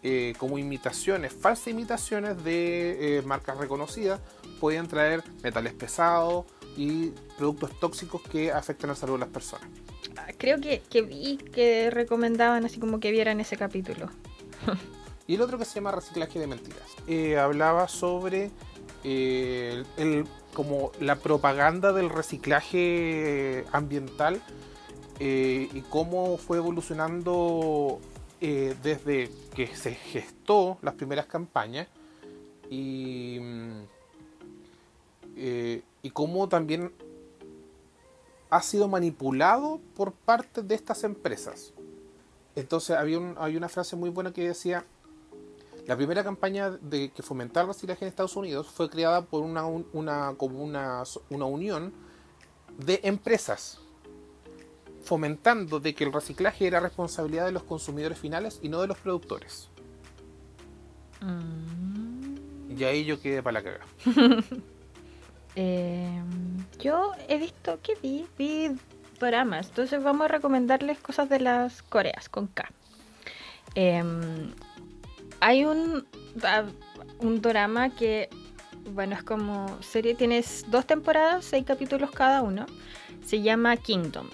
eh, como imitaciones, falsas imitaciones de marcas reconocidas, pueden traer metales pesados y productos tóxicos que afectan la salud de las personas. Ah, creo que, que vi que recomendaban así como que vieran ese capítulo. y el otro que se llama Reciclaje de Mentiras. Eh, hablaba sobre eh, el, como la propaganda del reciclaje ambiental eh, y cómo fue evolucionando desde que se gestó las primeras campañas y, y cómo también ha sido manipulado por parte de estas empresas. Entonces había, un, una frase muy buena que decía, la primera campaña de que fomentar el reciclaje en Estados Unidos fue creada por una, una, como una, una unión de empresas, fomentando de que el reciclaje era responsabilidad de los consumidores finales y no de los productores. Mm. Y ahí yo quedé para la cagada. Em, yo he visto, ¿qué vi? Vi dramas. Entonces vamos a recomendarles cosas de las Coreas con K. Em, hay un, un drama que, bueno, es como serie, tienes dos temporadas, seis capítulos cada uno. Se llama Kingdom.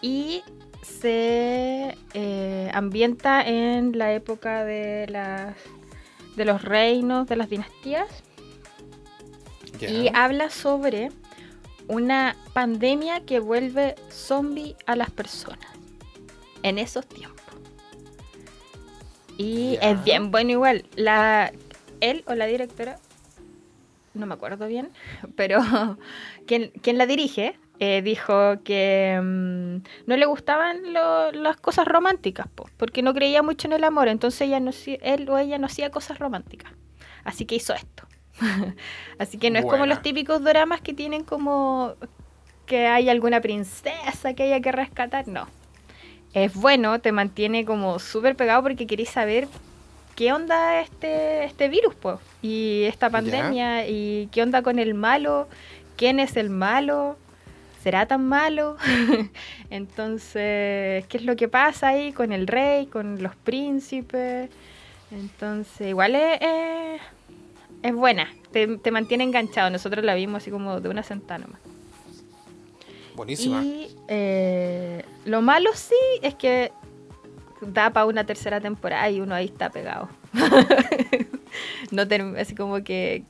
Y se eh, ambienta en la época de las de los reinos, de las dinastías. Y habla sobre una pandemia que vuelve zombie a las personas en esos tiempos. Y es bien bueno igual. La, él o la directora, no me acuerdo bien, pero quien, la dirige eh, dijo que mm, no le gustaban las cosas románticas, porque no creía mucho en el amor, entonces ella no, él o ella no hacía cosas románticas. Así que hizo esto. Así que no es como los típicos dramas que tienen como que hay alguna princesa que haya que rescatar, no. Es bueno, te mantiene como súper pegado porque queréis saber qué onda este, este virus, pues, y esta pandemia, y qué onda con el malo, quién es el malo, será tan malo. Entonces, ¿qué es lo que pasa ahí con el rey, con los príncipes? Entonces, igual es es buena, te, mantiene enganchado. Nosotros la vimos así como de una sentada nomás. Buenísima. Y eh, lo malo sí es que da para una tercera temporada y uno ahí está pegado. no así como que,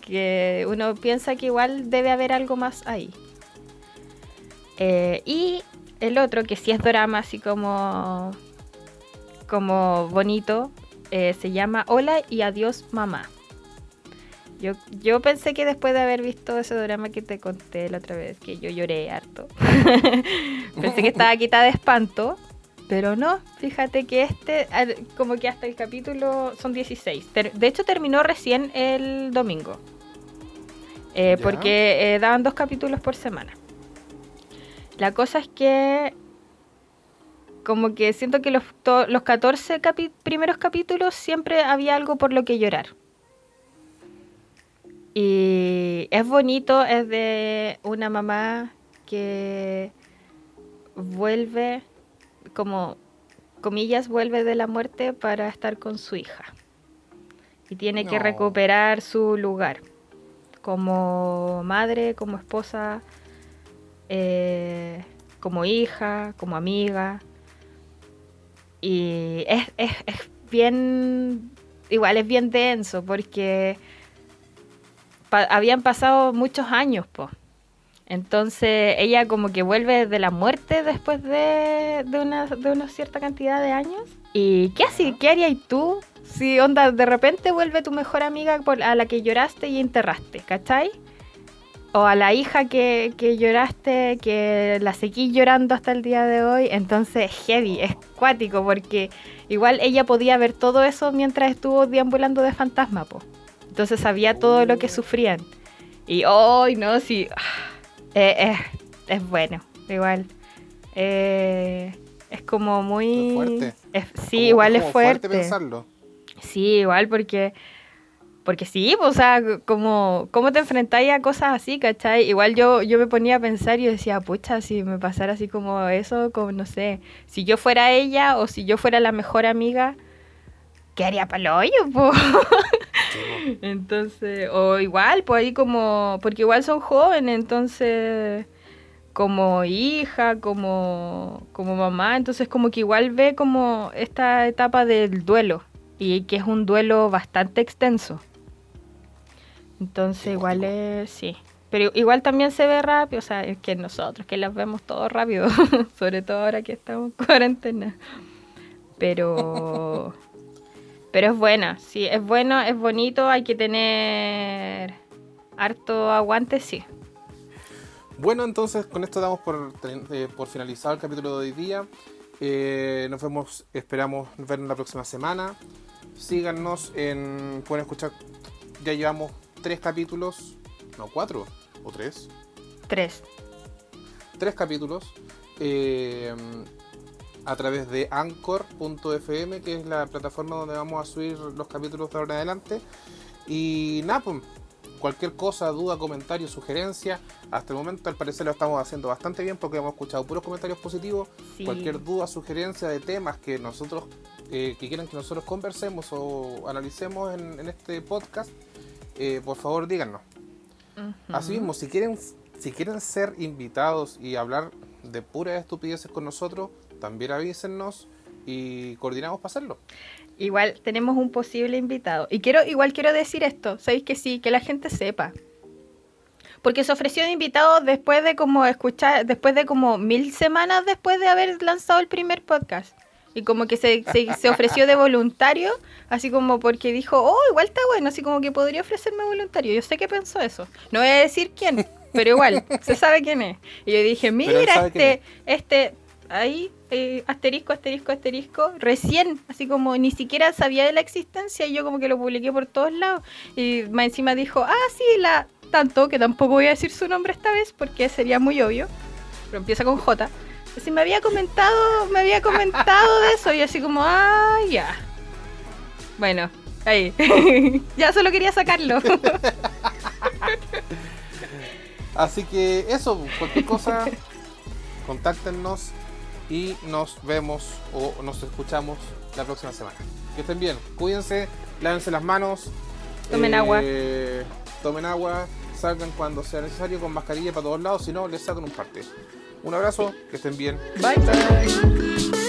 que uno piensa que igual debe haber algo más ahí. Eh, y el otro, que sí es drama, así como, como bonito, eh, se llama Hola y Adiós Mamá. Yo, yo pensé que después de haber visto ese drama que te conté la otra vez, que yo lloré harto, pensé que estaba quitada de espanto, pero no, fíjate que este, como que hasta el capítulo son 16. De hecho terminó recién el domingo, eh, porque eh, daban dos capítulos por semana. La cosa es que como que siento que los, los 14 primeros capítulos siempre había algo por lo que llorar. Y es bonito, es de una mamá que vuelve, como comillas, vuelve de la muerte para estar con su hija. Y tiene que recuperar su lugar como madre, como esposa, eh, como hija, como amiga. Y es, es, es bien, igual es bien denso porque habían pasado muchos años, pues. Entonces ella como que vuelve de la muerte después de, de, una, de una cierta cantidad de años. ¿Y qué así? ¿Qué harías tú si onda de repente vuelve tu mejor amiga a la que lloraste y enterraste, ¿cachai? O a la hija que, que lloraste, que la seguís llorando hasta el día de hoy. Entonces heavy, es cuático, porque igual ella podía ver todo eso mientras estuvo deambulando de fantasma, po. Entonces sabía todo lo que sufrían. Y hoy, no, sí. Eh, eh, es bueno, igual. Eh, es como muy. fuerte. sí, igual es fuerte. pensarlo. Sí, igual porque porque sí, o sea, como, ¿cómo te enfrentáis a cosas así, cachai? Igual yo, yo me ponía a pensar y decía, pucha, si me pasara así como eso, como no sé, si yo fuera ella o si yo fuera la mejor amiga, ¿qué haría para lo hoyo, entonces, o igual, pues ahí como, porque igual son jóvenes, entonces, como hija, como, como mamá, entonces como que igual ve como esta etapa del duelo y que es un duelo bastante extenso. Entonces igual es, sí. Pero igual también se ve rápido, o sea, es que nosotros que las vemos todo rápido, sobre todo ahora que estamos en cuarentena. Pero pero es buena, sí, es bueno, es bonito, hay que tener harto aguante, sí. Bueno, entonces con esto damos por, eh, por finalizado el capítulo de hoy día. Eh, nos vemos, esperamos vernos la próxima semana. Síganos en, pueden escuchar, ya llevamos tres capítulos, no, cuatro o tres. Tres. Tres capítulos eh, a través de anchor.fm, que es la plataforma donde vamos a subir los capítulos de ahora en adelante. Y nada, pues, cualquier cosa, duda, comentario, sugerencia, hasta el momento al parecer lo estamos haciendo bastante bien porque hemos escuchado puros comentarios positivos. Cualquier duda, sugerencia de temas que nosotros, eh, que quieran que nosotros conversemos o analicemos en este podcast, eh, por favor díganos. Así mismo, si quieren, si quieren ser invitados y hablar de puras estupideces con nosotros, también avísennos y coordinamos para hacerlo. Igual tenemos un posible invitado. Y quiero, igual quiero decir esto, sabéis que sí, que la gente sepa. Porque se ofreció de invitado después de como escuchar, después de como mil semanas después de haber lanzado el primer podcast. Y como que se, se, ofreció de voluntario, así como porque dijo, oh, igual está bueno, así como que podría ofrecerme voluntario. Yo sé que pensó eso. No voy a decir quién, pero igual, se sabe quién es. Y yo dije, mira, este, este, ahí, eh, asterisco, asterisco, asterisco, recién, así como ni siquiera sabía de la existencia y yo como que lo publiqué por todos lados. Y más encima dijo, ah, sí, la tanto, que tampoco voy a decir su nombre esta vez porque sería muy obvio, pero empieza con J. Si me había comentado, me había comentado de eso y así como, ah, ya. Bueno, ahí. ya solo quería sacarlo. así que eso, cualquier cosa, contáctenos y nos vemos o nos escuchamos la próxima semana. Que estén bien, cuídense, lávense las manos. Tomen agua. Eh, tomen agua, salgan cuando sea necesario con mascarilla para todos lados, si no, les sacan un parte. Un abrazo, que estén bien. Bye bye.